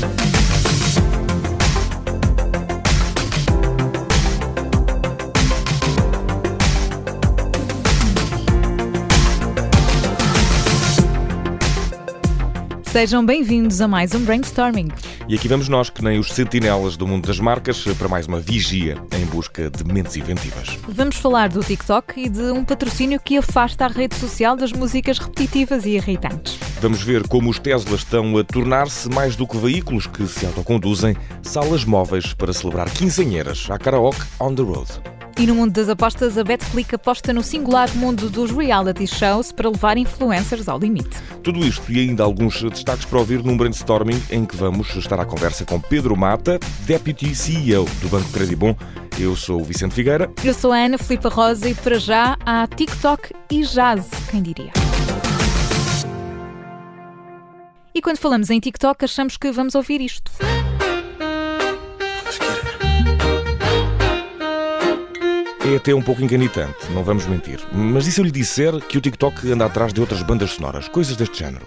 Bye. Sejam bem-vindos a mais um Brainstorming. E aqui vamos nós, que nem os sentinelas do mundo das marcas, para mais uma vigia em busca de mentes inventivas. Vamos falar do TikTok e de um patrocínio que afasta a rede social das músicas repetitivas e irritantes. Vamos ver como os Teslas estão a tornar-se mais do que veículos que se autoconduzem, salas móveis para celebrar quinzenheiras à karaoke on the road. E no mundo das apostas, a Betclic aposta no singular mundo dos reality shows para levar influencers ao limite. Tudo isto e ainda alguns destaques para ouvir num brainstorming em que vamos estar à conversa com Pedro Mata, Deputy CEO do Banco Credibon. Eu sou o Vicente Figueira. Eu sou a Ana Filipa Rosa e para já há TikTok e jazz, quem diria. E quando falamos em TikTok, achamos que vamos ouvir isto. É até um pouco enganitante, não vamos mentir. Mas e se eu lhe disser que o TikTok anda atrás de outras bandas sonoras, coisas deste género?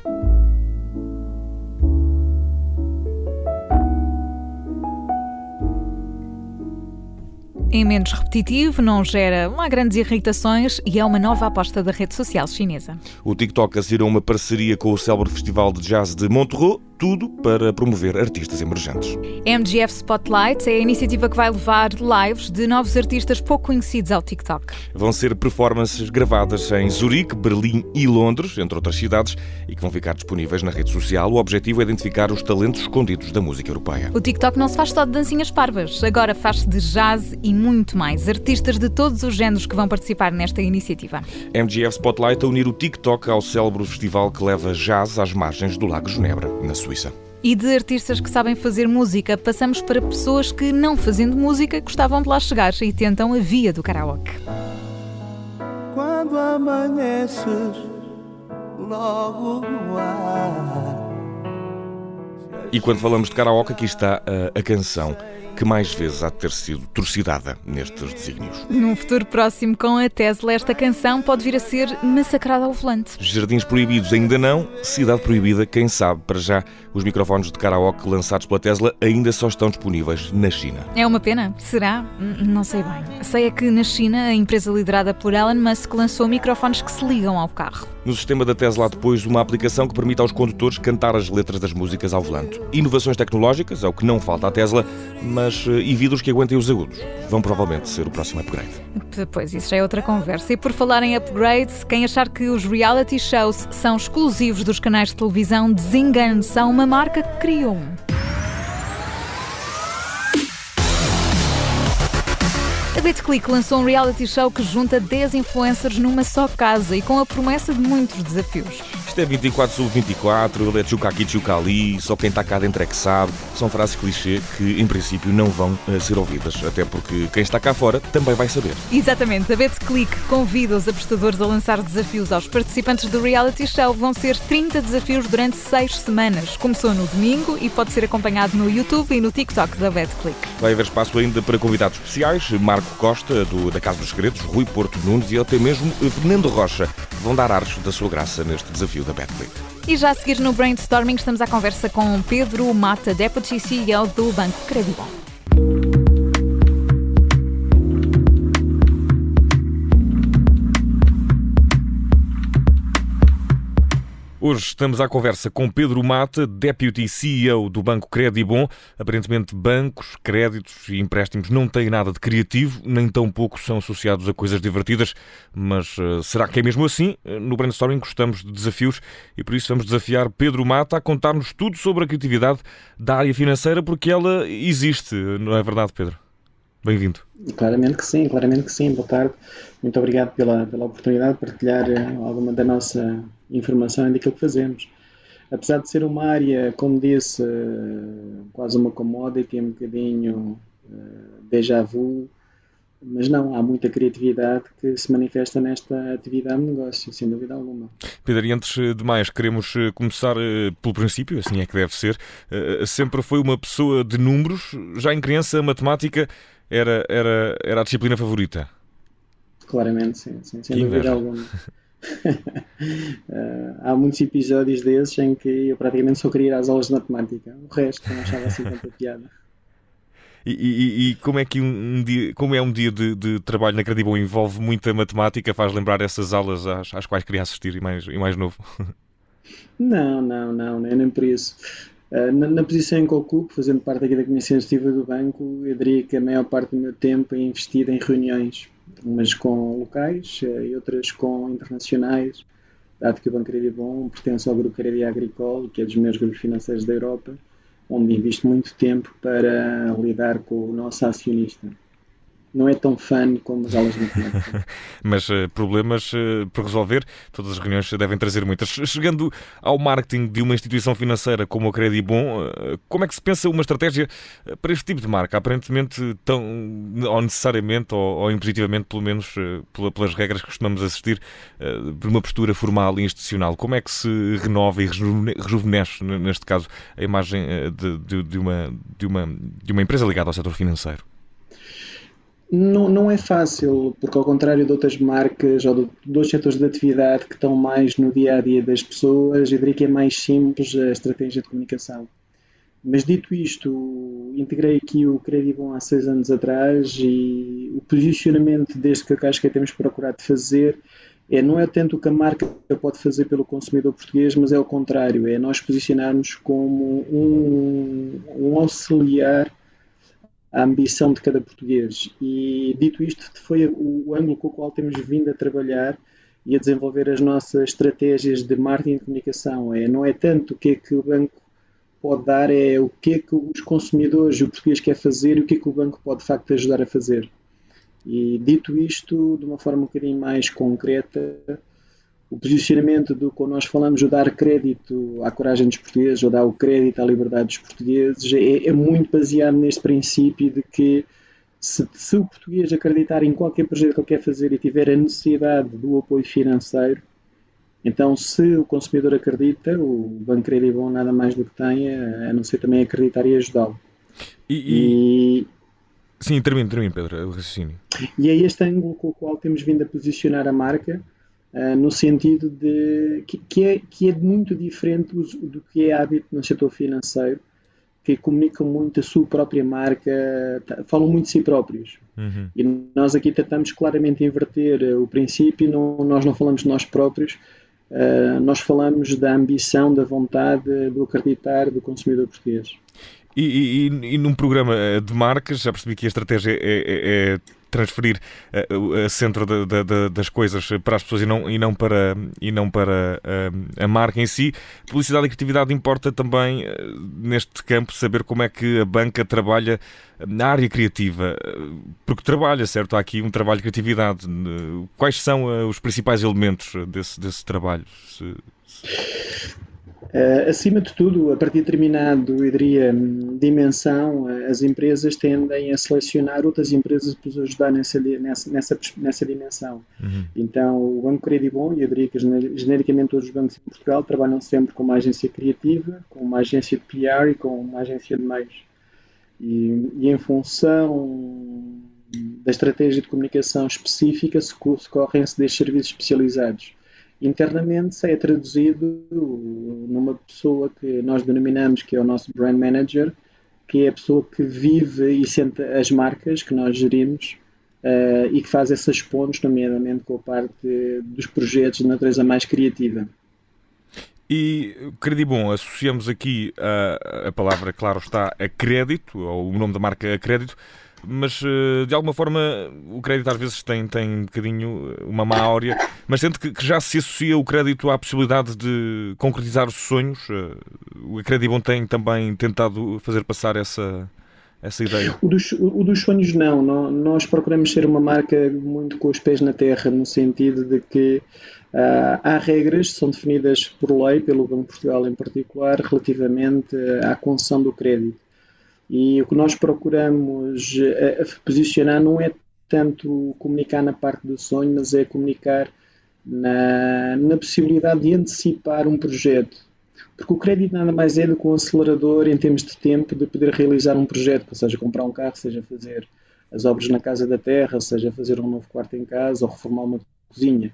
É menos repetitivo, não gera uma grandes irritações e é uma nova aposta da rede social chinesa. O TikTok assinou uma parceria com o célebre Festival de Jazz de Montreux tudo para promover artistas emergentes. MGF Spotlight é a iniciativa que vai levar lives de novos artistas pouco conhecidos ao TikTok. Vão ser performances gravadas em Zurique, Berlim e Londres, entre outras cidades, e que vão ficar disponíveis na rede social. O objetivo é identificar os talentos escondidos da música europeia. O TikTok não se faz só de dancinhas parvas, agora faz-se de jazz e muito mais. Artistas de todos os géneros que vão participar nesta iniciativa. MGF Spotlight a unir o TikTok ao célebre festival que leva jazz às margens do Lago Genebra, na Suíça. Suíça. E de artistas que sabem fazer música, passamos para pessoas que, não fazendo música, gostavam de lá chegar e tentam a via do karaoke. Quando amanheces, logo no ar. E quando falamos de karaoke, aqui está a, a canção que mais vezes há de ter sido torcidada nestes desígnios. Num futuro próximo com a Tesla, esta canção pode vir a ser massacrada ao volante. Jardins proibidos ainda não, cidade proibida, quem sabe. Para já, os microfones de karaoke lançados pela Tesla ainda só estão disponíveis na China. É uma pena? Será? Não sei bem. Sei é que na China, a empresa liderada por Elon Musk lançou microfones que se ligam ao carro. No sistema da Tesla há depois uma aplicação que permite aos condutores cantar as letras das músicas ao volante. Inovações tecnológicas é o que não falta à Tesla, mas eh, e vidros que aguentem os agudos. Vão provavelmente ser o próximo upgrade. Pois, isso já é outra conversa. E por falar em upgrade, quem achar que os reality shows são exclusivos dos canais de televisão, desengane-se. Há uma marca que criou um. A BitClick lançou um reality show que junta 10 influencers numa só casa e com a promessa de muitos desafios. Isto é 24 sobre 24, ele é tchuca aqui, tchuca ali, só quem está cá dentro é que sabe. São frases clichê que, em princípio, não vão uh, ser ouvidas, até porque quem está cá fora também vai saber. Exatamente. A BetClick convida os apostadores a lançar desafios aos participantes do reality show. Vão ser 30 desafios durante 6 semanas. Começou no domingo e pode ser acompanhado no YouTube e no TikTok da BetClick. Vai haver espaço ainda para convidados especiais, Marco Costa, do, da Casa dos Segredos, Rui Porto Nunes e até mesmo Fernando Rocha. Vão dar ares da sua graça neste desafio da Betclic. E já a seguir no Brainstorming estamos à conversa com Pedro Mata, Deputy CEO do Banco Credibon. Hoje estamos à conversa com Pedro Mata, Deputy CEO do Banco Credibon. Aparentemente, bancos, créditos e empréstimos não têm nada de criativo, nem tão pouco são associados a coisas divertidas. Mas uh, será que é mesmo assim? Eh, no Brainstorming gostamos de desafios e por isso vamos desafiar Pedro Mata a contar-nos tudo sobre a criatividade da área financeira, porque ela existe, não é verdade, Pedro? Bem-vindo. Claramente que sim, claramente que sim. Boa tarde. Muito obrigado pela, pela oportunidade de partilhar eh, alguma da nossa informação e daquilo que fazemos. Apesar de ser uma área, como disse, eh, quase uma commodity, um bocadinho uh, déjà vu, mas não, há muita criatividade que se manifesta nesta atividade de negócio, sem dúvida alguma. Pedro, e antes de mais, queremos começar pelo princípio, assim é que deve ser. Sempre foi uma pessoa de números, já em criança matemática era, era, era a disciplina favorita? Claramente, sim, sim sem dúvida alguma. há muitos episódios desses em que eu praticamente só queria ir às aulas de matemática. O resto não achava assim tanta piada. E, e, e, como é que um, um, dia, como é um dia de, de trabalho na Credibon envolve muita matemática, faz lembrar essas aulas às, às quais queria assistir e mais, e mais novo? Não, não, não, nem por isso. Uh, na, na, posição em que ocupo, fazendo parte aqui da Comissão Executiva do Banco, eu diria que a maior parte do meu tempo é investido em reuniões, umas com locais uh, e outras com internacionais, dado que o Banco Credibon pertence ao Grupo Crédit Agricole, que é dos meus grupos financeiros da Europa, onde invisto muito tempo para lidar com o nosso acionista não é tão fã como as aulas de matemática. Mas uh, problemas uh, por resolver, todas as reuniões devem trazer muitas. Chegando ao marketing de uma instituição financeira como a Credibon, uh, como é que se pensa uma estratégia para este tipo de marca? Aparentemente, tão, ou necessariamente, ou, ou impositivamente, pelo menos pelas regras que costumamos assistir, por uma postura formal e institucional. Como é que se renova e rejuvenesce, neste caso, a imagem de, de, de, uma, de, uma, de uma empresa ligada ao setor financeiro? Não, não é fácil, porque ao contrário de outras marcas ou de, outros setores de atividade que estão mais no dia a dia das pessoas, eu diria que é mais simples a estratégia de comunicação. Mas dito isto, integrei aqui o Credibon há seis anos atrás e o posicionamento desde que a Casca temos procurado fazer é não é tanto o que a marca pode fazer pelo consumidor português, mas é o contrário, é nós posicionarmos como um, um auxiliar a ambição de cada português. E dito isto, foi o ângulo com o qual temos vindo a trabalhar e a desenvolver as nossas estratégias de marketing e comunicação. É, não é tanto o que é que o banco pode dar, é o que é que os consumidores, o português quer fazer e o que é que o banco pode de facto ajudar a fazer. E dito isto, de uma forma um bocadinho mais concreta, o posicionamento do quando nós falamos de dar crédito à coragem dos portugueses ou dar o crédito à liberdade dos portugueses é, é muito baseado neste princípio de que se, se, o português acreditar em qualquer projeto que ele quer fazer e tiver a necessidade do apoio financeiro, então se o consumidor acredita, o Banco Crédito Bom nada mais do que tem, a não ser também acreditar e ajudá-lo. E... e... Sim, termino, termino, Pedro, o raciocínio. E é este ângulo com o qual temos vindo a posicionar a marca, Uh, no sentido de que, que, é, que é muito diferente do, do, que é hábito no setor financeiro, que comunicam muito a sua própria marca, falam muito de si próprios. Uhum. E nós aqui tentamos claramente inverter o princípio, não, nós não falamos de nós próprios, uh, nós falamos da ambição, da vontade, do acreditar do consumidor português. E, e, e, num programa de marcas, já percebi que a estratégia é, é, é transferir uh, a centro de, de, das coisas para as pessoas e não, e não para, e não para uh, a marca em si. Publicidade e criatividade importa também, neste campo, saber como é que a banca trabalha na área criativa. Porque trabalha, certo? Há aqui um trabalho de criatividade. Quais são os principais elementos desse, desse trabalho? Se, se... Uh, acima de tudo, a partir de determinada, eu diria, dimensão, uh, as empresas tendem a selecionar outras empresas para os ajudar nessa, nessa, nessa, nessa dimensão. Uhum. Então, o Banco Credibon, e eu diria que genericamente todos os bancos em Portugal trabalham sempre com uma agência criativa, com uma agência de PR e com uma agência de meios. E, e em função da estratégia de comunicação específica, socorrem-se destes serviços especializados internamente é traduzido numa pessoa que nós denominamos que é o nosso brand manager, que é a pessoa que vive e sente as marcas que nós gerimos uh, e que faz essas pontes, nomeadamente com a parte dos projetos de natureza mais criativa. E, Credibon, associamos aqui a, a palavra, claro está, a crédito, ou o nome da marca a crédito, mas eh, de alguma forma o crédito às vezes tem, tem um bocadinho eh, uma má áurea, mas sente que, que, já se associa o crédito à possibilidade de concretizar os sonhos. Eh, o Credibon tem também tentado fazer passar essa, essa ideia? O dos, o dos sonhos não. Nós procuramos ser uma marca muito com os pés na terra, no sentido de que uh, há regras que são definidas por lei, pelo Banco de Portugal em particular, relativamente à concessão do crédito. E o que nós procuramos eh, posicionar não é tanto comunicar na parte do sonho, mas é comunicar na, na possibilidade de antecipar um projeto. Porque o crédito nada mais é do que um acelerador em termos de tempo de poder realizar um projeto, seja comprar um carro, seja fazer as obras na casa da terra, seja fazer um novo quarto em casa ou reformar uma cozinha.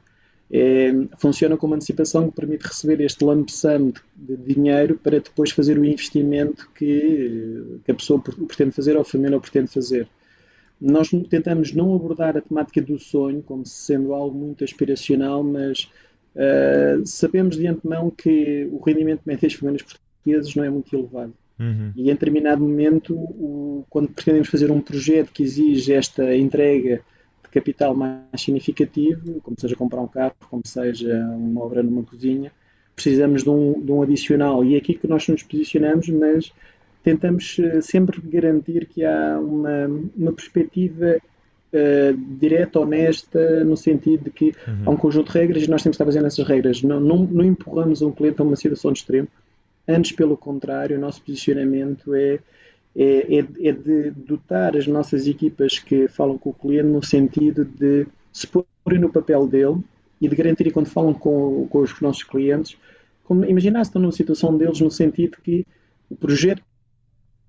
É, funciona como antecipação que permite receber este lump sum de, de dinheiro para depois fazer o investimento que, que a pessoa pretende fazer ou a família pretende fazer. Nós tentamos não abordar a temática do sonho como sendo algo muito aspiracional, mas uh, sabemos de antemão que o rendimento médio das famílias portuguesas não é muito elevado. Uhum. E em determinado momento, o, quando pretendemos fazer um projeto que exige esta entrega capital mais significativo, como seja comprar um carro, como seja uma obra numa cozinha, precisamos de um, de um adicional. E é aqui que nós nos posicionamos, mas tentamos eh, sempre garantir que há uma, uma perspectiva uh, direta, honesta, no sentido de que uhum. há um conjunto de regras e nós temos que estar fazendo essas regras. Não, não, não empurramos um cliente a uma situação de extremo, antes, pelo contrário, o nosso posicionamento é é, é, é, de dotar as nossas equipas que falam com o cliente no sentido de se porem no papel dele e de garantir quando falam com, com os nossos clientes, como, imaginar se estão numa situação deles no sentido que o projeto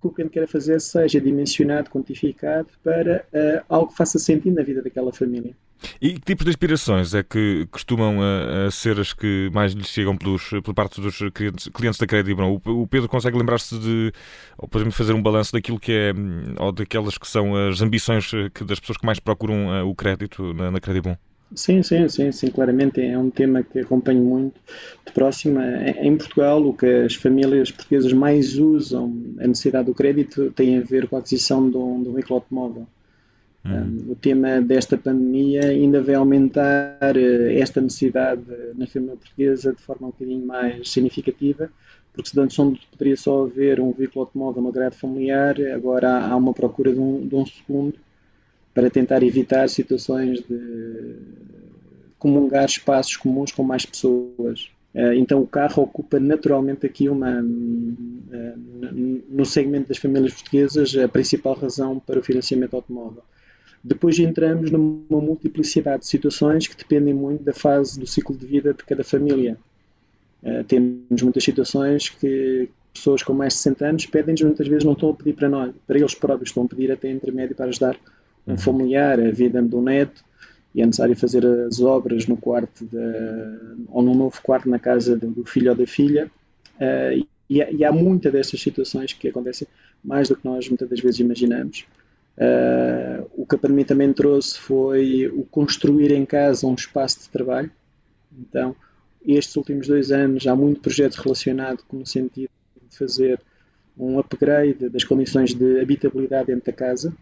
que o cliente quer fazer seja dimensionado, quantificado para uh, algo que faça sentido na vida daquela família. E que tipos de inspirações é que costumam a, a ser as que mais lhes chegam pelos, pela parte dos clientes, clientes da Credibron? O, o Pedro consegue lembrar-se de, ou podemos fazer um balanço daquilo que é, ou daquelas que são as ambições que, das pessoas que mais procuram o crédito na, na? Sim, sim, sim, sim, claramente é um tema que acompanho muito de próximo. Em Portugal, o que as famílias portuguesas mais usam, a necessidade do crédito, tem a ver com a aquisição de um, de um veículo automóvel. Uhum. o tema desta pandemia ainda vai aumentar eh, esta necessidade na família portuguesa de forma um bocadinho mais significativa, porque se antes onde poderia só haver um veículo automóvel no grade familiar, agora há uma procura de um, de um segundo para tentar evitar situações de comungar espaços comuns com mais pessoas. Eh, então o carro ocupa naturalmente aqui uma, eh, no segmento das famílias portuguesas, a principal razão para o financiamento automóvel. Depois entramos numa multiplicidade de situações que dependem muito da fase do ciclo de vida de cada família. Uh, temos muitas situações que pessoas com mais de 60 anos pedem-nos muitas vezes não estão a pedir para nós, para eles próprios, estão a pedir até intermédio para ajudar um familiar, a vida do neto, e é necessário fazer as obras no quarto de, ou num novo quarto na casa do filho ou da filha. Uh, e, e, há muitas destas situações que acontecem mais do que nós muitas das vezes imaginamos. Uh, o que a pandemia também trouxe foi o construir em casa um espaço de trabalho. Então, estes últimos dois anos há muito projeto relacionado com o sentido de fazer um upgrade das condições de habitabilidade dentro da casa.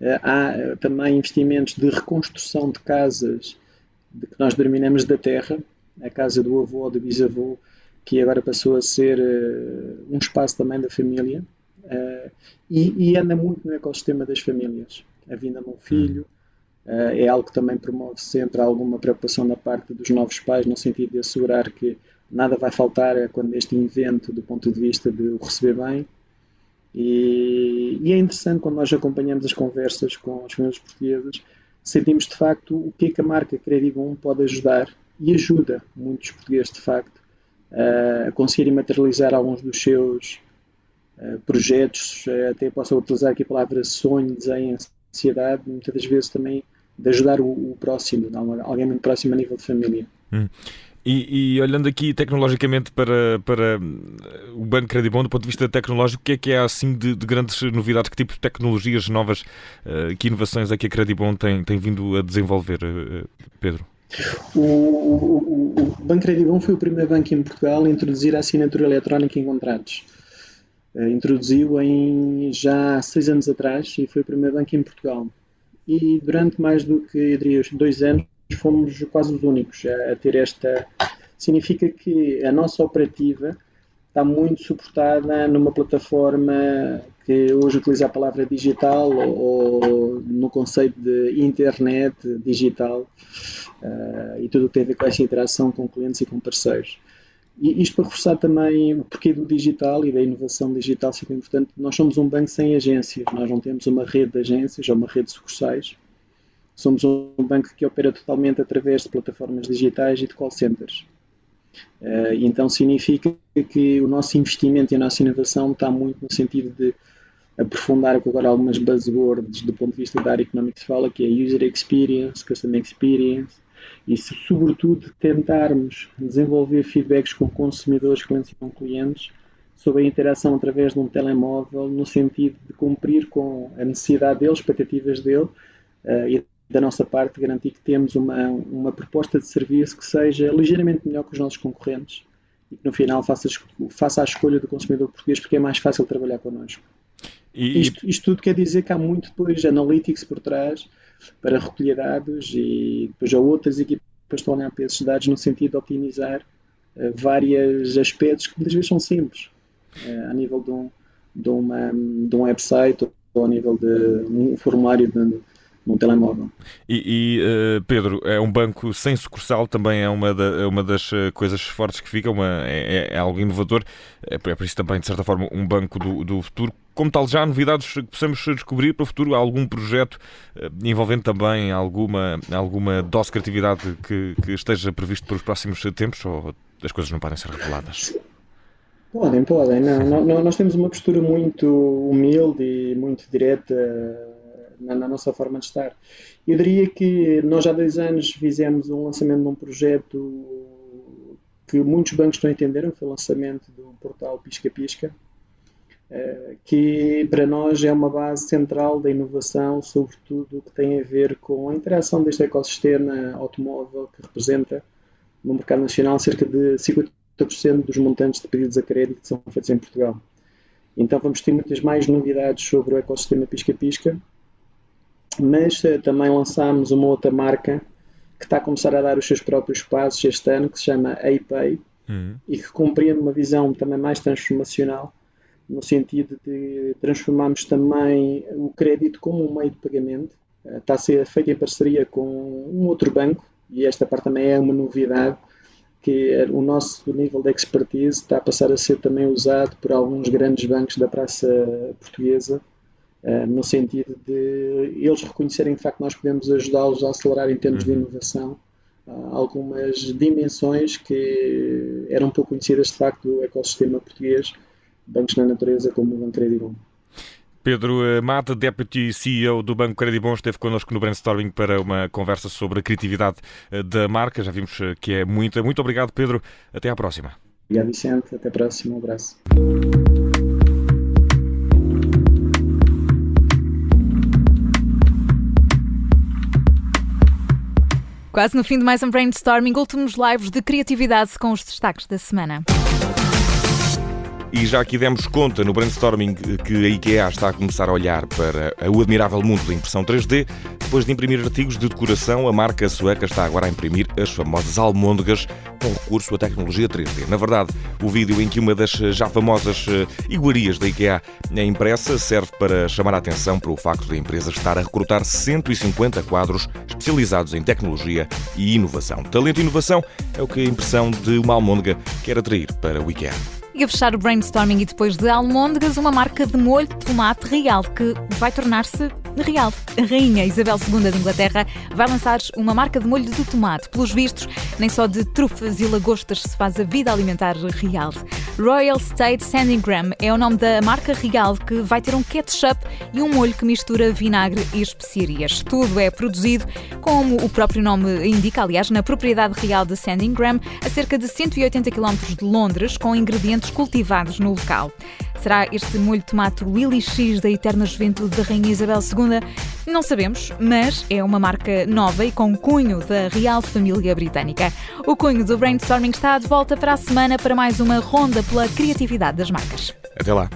Uh, há também investimentos de reconstrução de casas de que nós denominamos da terra, a casa do avô ou do bisavô, que agora passou a ser um espaço também da família. Uh, e, e, anda muito no ecossistema das famílias. A vinda de um filho uh, é algo que também promove sempre alguma preocupação da parte dos novos pais, no sentido de assegurar que nada vai faltar quando este invento, do ponto de vista de o receber bem. E, e é interessante quando nós acompanhamos as conversas com as famílias portuguesas, sentimos de facto o que é que a marca Credibon pode ajudar e ajuda muitos portugueses de facto a conseguirem materializar alguns dos seus eh, projetos, eh, até posso utilizar aqui a palavra sonho, desenho, ansiedade, muitas das vezes também de ajudar o, o próximo, alguém muito próximo a nível de família. Hum. E, e, olhando aqui tecnologicamente para, para o Banco Credibon, do ponto de vista tecnológico, o que é que é assim de, de grandes novidades? Que tipo de tecnologias novas, uh, que inovações é que a Credibon tem, tem vindo a desenvolver, uh, Pedro? O, o, o Banco Credibon foi o primeiro banco em Portugal a introduzir a assinatura eletrónica em contratos. Uh, introduziu em já seis anos atrás e foi o primeiro banco em Portugal. E durante mais do que eu diria, dois anos fomos quase os únicos a, a ter esta. Significa que a nossa operativa está muito suportada numa plataforma que hoje utiliza a palavra digital ou, ou no conceito de internet digital uh, e tudo o que tem a ver com essa interação com clientes e com parceiros. E isto para reforçar também o porquê do digital e da inovação digital ser importante, nós somos um banco sem agências, nós não temos uma rede de agências ou uma rede de sucursais. Somos um banco que opera totalmente através de plataformas digitais e de call centers. Uh, então significa que o nosso investimento e a nossa inovação está muito no sentido de aprofundar agora algumas buzzwords do ponto de vista da área económica que se fala, que é user experience, customer experience, e se, sobretudo, tentarmos desenvolver feedbacks com consumidores, clientes e com clientes sobre a interação através de um telemóvel, no sentido de cumprir com a necessidade deles, expectativas dele, uh, e da nossa parte garantir que temos uma, uma proposta de serviço que seja ligeiramente melhor que os nossos concorrentes e que no final faça, faça a escolha do consumidor português porque é mais fácil trabalhar connosco. E... Isto, isto tudo quer dizer que há muito depois analytics por trás para recolher dados e depois há outras equipas que estão a olhar para esses dados no sentido de optimizar uh, vários aspectos que muitas vezes são simples, uh, a nível de um, de, uma, de um website ou a nível de um formulário de, num telemóvel. E, e uh, Pedro, é um banco sem sucursal, também é uma, da, é uma das eh, coisas fortes que fica, uma, é, é, é algo inovador, é, é, por isso também, de certa forma, um banco do, do futuro. Como tal, já há novidades que possamos descobrir para o futuro? Há algum projeto uh, envolvendo também alguma, alguma dose de criatividade que, que esteja previsto para os próximos tempos ou as coisas não podem ser reveladas? Podem, podem. Não, não, nós temos uma postura muito humilde e muito direta na, na, nossa forma de estar. Eu diria que nós há dois anos fizemos um lançamento de um projeto que muitos bancos não entenderam, que foi o lançamento do portal Pisca Pisca, eh, que para nós é uma base central da inovação, sobretudo o que tem a ver com a interação deste ecossistema automóvel que representa no mercado nacional cerca de 50% dos montantes de pedidos a crédito que são feitos em Portugal. Então vamos ter muitas mais novidades sobre o ecossistema Pisca-Pisca mas uh, também lançámos uma outra marca que está a começar a dar os seus próprios passos este ano, que se chama APay, uhum. e que compreende uma visão também mais transformacional, no sentido de transformarmos também o crédito como um meio de pagamento. Uh, está a ser feito em parceria com um outro banco, e esta parte também é uma novidade, que é o nosso nível de expertise está a passar a ser também usado por alguns grandes bancos da praça portuguesa Uh, no sentido de eles reconhecerem de facto que nós podemos ajudá-los a acelerar em termos de uhum. inovação uh, algumas dimensões que eram pouco conhecidas de facto do ecossistema português, bancos na natureza como o Banco Credibon. Pedro eh, Mata, Deputy CEO do Banco Credibon, esteve connosco no Brainstorming para uma conversa sobre a criatividade da marca. Já vimos que é muita. Muito obrigado, Pedro. Até à próxima. Obrigado, Vicente. Até a próxima. Um abraço. Quase no fim de mais um brainstorming, últimos lives de criatividade com os destaques da semana. E já aqui demos conta no brainstorming que a IKEA está a começar a olhar para o admirável mundo da impressão 3D. Depois de imprimir artigos de decoração, a marca sueca está agora a imprimir as famosas almôndegas com recurso à tecnologia 3D. Na verdade, o vídeo em que uma das já famosas eh, iguarias da IKEA é impressa serve para chamar a atenção para o facto da empresa estar a recrutar 150 quadros especializados em tecnologia e inovação. Talento e inovação é o que a impressão de uma almôndega quer atrair para o IKEA. E a fechar o brainstorming e depois de almôndegas, uma marca de molho de tomate real que vai tornar-se real. A rainha Isabel II de Inglaterra vai lançar uma marca de molho de tomate. Pelos vistos, nem só de trufas e lagostas se faz a vida alimentar real. Royal State Sandingram é o nome da marca real que vai ter um ketchup e um molho que mistura vinagre e especiarias. Tudo é produzido, como o próprio nome indica, aliás, na propriedade real de Sandingram, a cerca de 180 km de Londres, com ingredientes cultivados no local. Será este molho de tomate Willy X da eterna juventude da Rainha Isabel II? Não sabemos, mas é uma marca nova e com cunho da Real Família Britânica. O cunho do Brainstorming está de volta para a semana para mais uma ronda pela criatividade das marcas. Até lá.